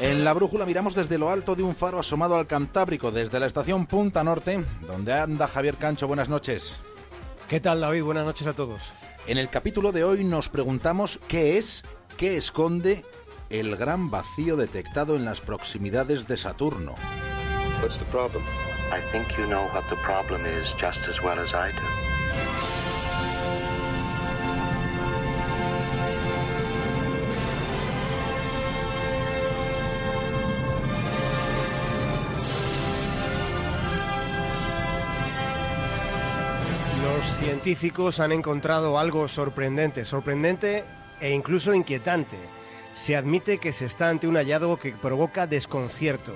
En la brújula miramos desde lo alto de un faro asomado al Cantábrico, desde la estación Punta Norte, donde anda Javier Cancho. Buenas noches. ¿Qué tal, David? Buenas noches a todos. En el capítulo de hoy nos preguntamos qué es, qué esconde el gran vacío detectado en las proximidades de Saturno. What's the problem? I think you know what the problem is just as well as I do. Científicos han encontrado algo sorprendente, sorprendente e incluso inquietante. Se admite que se está ante un hallazgo que provoca desconcierto.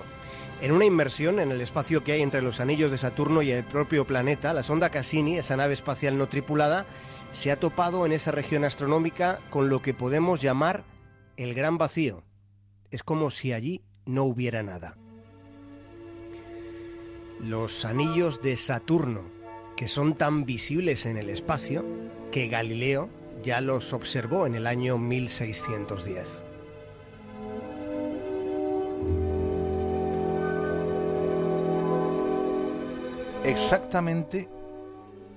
En una inmersión en el espacio que hay entre los anillos de Saturno y el propio planeta, la sonda Cassini, esa nave espacial no tripulada, se ha topado en esa región astronómica con lo que podemos llamar el gran vacío. Es como si allí no hubiera nada. Los anillos de Saturno, que son tan visibles en el espacio que Galileo ya los observó en el año 1610. Exactamente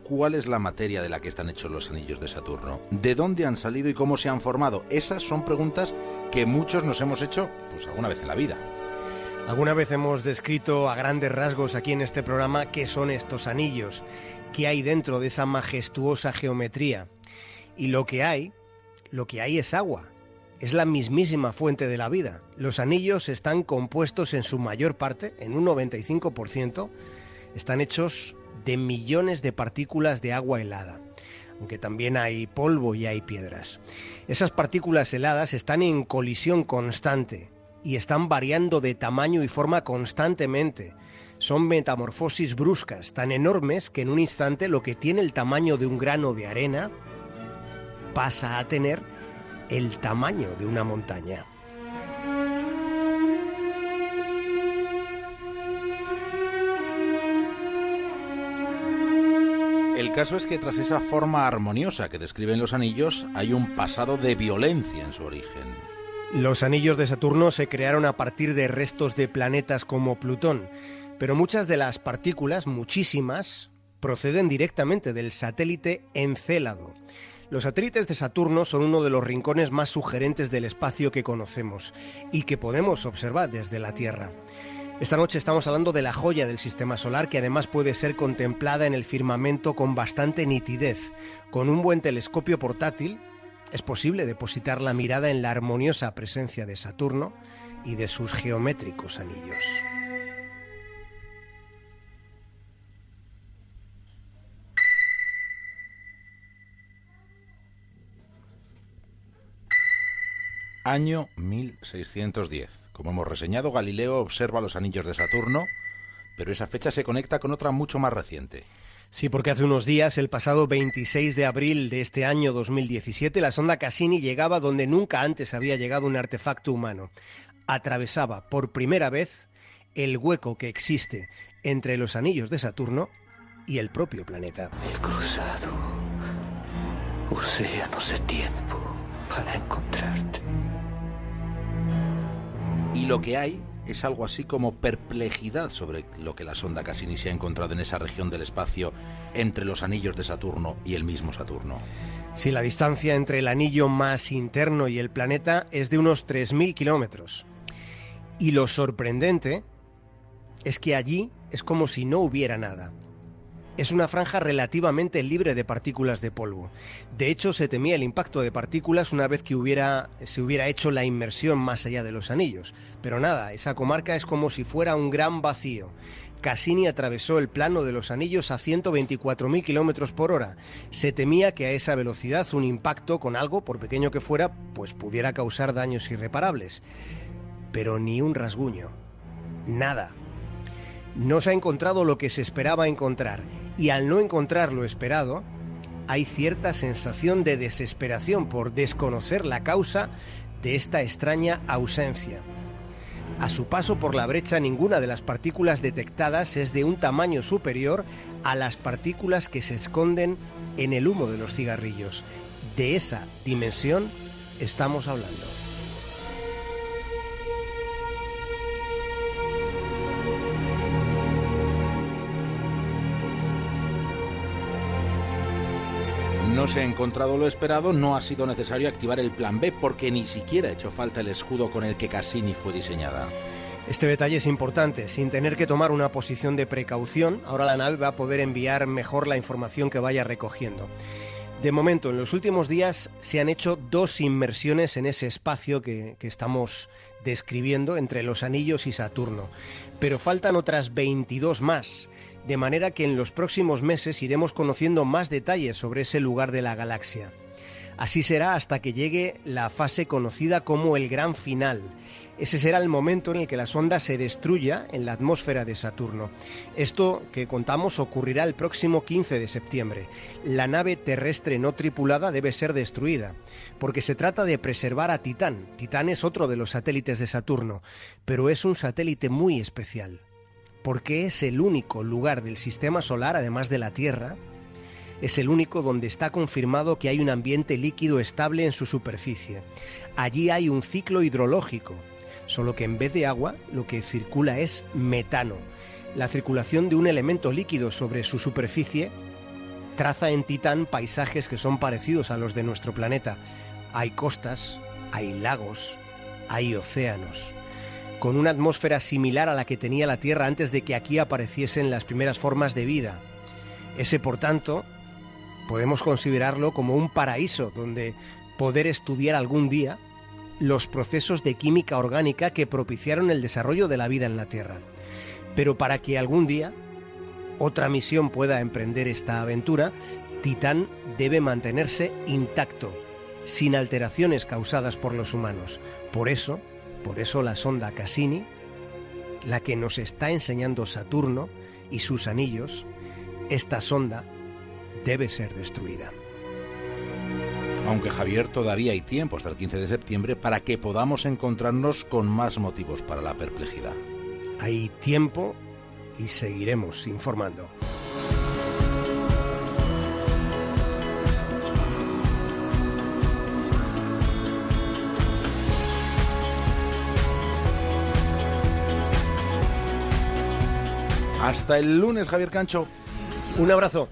cuál es la materia de la que están hechos los anillos de Saturno, de dónde han salido y cómo se han formado. Esas son preguntas que muchos nos hemos hecho pues alguna vez en la vida. Alguna vez hemos descrito a grandes rasgos aquí en este programa qué son estos anillos, qué hay dentro de esa majestuosa geometría. Y lo que hay, lo que hay es agua. Es la mismísima fuente de la vida. Los anillos están compuestos en su mayor parte, en un 95%, están hechos de millones de partículas de agua helada, aunque también hay polvo y hay piedras. Esas partículas heladas están en colisión constante y están variando de tamaño y forma constantemente. Son metamorfosis bruscas, tan enormes que en un instante lo que tiene el tamaño de un grano de arena pasa a tener el tamaño de una montaña. El caso es que tras esa forma armoniosa que describen los anillos, hay un pasado de violencia en su origen. Los anillos de Saturno se crearon a partir de restos de planetas como Plutón, pero muchas de las partículas, muchísimas, proceden directamente del satélite Encélado. Los satélites de Saturno son uno de los rincones más sugerentes del espacio que conocemos y que podemos observar desde la Tierra. Esta noche estamos hablando de la joya del sistema solar que además puede ser contemplada en el firmamento con bastante nitidez. Con un buen telescopio portátil es posible depositar la mirada en la armoniosa presencia de Saturno y de sus geométricos anillos. Año 1610. Como hemos reseñado, Galileo observa los anillos de Saturno, pero esa fecha se conecta con otra mucho más reciente. Sí, porque hace unos días, el pasado 26 de abril de este año 2017, la sonda Cassini llegaba donde nunca antes había llegado un artefacto humano. Atravesaba por primera vez el hueco que existe entre los anillos de Saturno y el propio planeta. He cruzado océanos de tiempo para encontrarte. Y lo que hay es algo así como perplejidad sobre lo que la sonda Cassini se ha encontrado en esa región del espacio entre los anillos de Saturno y el mismo Saturno. Si la distancia entre el anillo más interno y el planeta es de unos 3.000 kilómetros. Y lo sorprendente es que allí es como si no hubiera nada. Es una franja relativamente libre de partículas de polvo. De hecho, se temía el impacto de partículas una vez que hubiera, se hubiera hecho la inmersión más allá de los anillos. Pero nada, esa comarca es como si fuera un gran vacío. Cassini atravesó el plano de los anillos a 124.000 kilómetros por hora. Se temía que a esa velocidad un impacto con algo, por pequeño que fuera, pues pudiera causar daños irreparables. Pero ni un rasguño. Nada. No se ha encontrado lo que se esperaba encontrar y al no encontrar lo esperado, hay cierta sensación de desesperación por desconocer la causa de esta extraña ausencia. A su paso por la brecha ninguna de las partículas detectadas es de un tamaño superior a las partículas que se esconden en el humo de los cigarrillos. De esa dimensión estamos hablando? No se ha encontrado lo esperado, no ha sido necesario activar el plan B porque ni siquiera ha hecho falta el escudo con el que Cassini fue diseñada. Este detalle es importante. Sin tener que tomar una posición de precaución, ahora la nave va a poder enviar mejor la información que vaya recogiendo. De momento, en los últimos días se han hecho dos inmersiones en ese espacio que, que, estamos describiendo entre los anillos y Saturno, pero faltan otras 22 más, de manera que en los próximos meses iremos conociendo más detalles sobre ese lugar de la galaxia. Así será hasta que llegue la fase conocida como el gran final, ese será el momento en el que la sonda se destruya en la atmósfera de Saturno. Esto que contamos ocurrirá el próximo 15 de septiembre. La nave terrestre no tripulada debe ser destruida, porque se trata de preservar a Titán. Titán es otro de los satélites de Saturno, pero es un satélite muy especial, porque es el único lugar del sistema solar, además de la Tierra, es el único donde está confirmado que hay un ambiente líquido estable en su superficie. Allí hay un ciclo hidrológico, solo que en vez de agua lo que circula es metano. La circulación de un elemento líquido sobre su superficie traza en Titán paisajes que son parecidos a los de nuestro planeta. Hay costas, hay lagos, hay océanos, con una atmósfera similar a la que tenía la Tierra antes de que aquí apareciesen las primeras formas de vida. Ese, por tanto, podemos considerarlo como un paraíso donde poder estudiar algún día los procesos de química orgánica que propiciaron el desarrollo de la vida en la Tierra. Pero para que algún día otra misión pueda emprender esta aventura, Titán debe mantenerse intacto, sin alteraciones causadas por los humanos. Por eso, por eso la sonda Cassini, la que nos está enseñando Saturno y sus anillos, esta sonda debe ser destruida. Aunque Javier todavía hay tiempo hasta el 15 de septiembre para que podamos encontrarnos con más motivos para la perplejidad. Hay tiempo y seguiremos informando. Hasta el lunes, Javier Cancho. Un abrazo.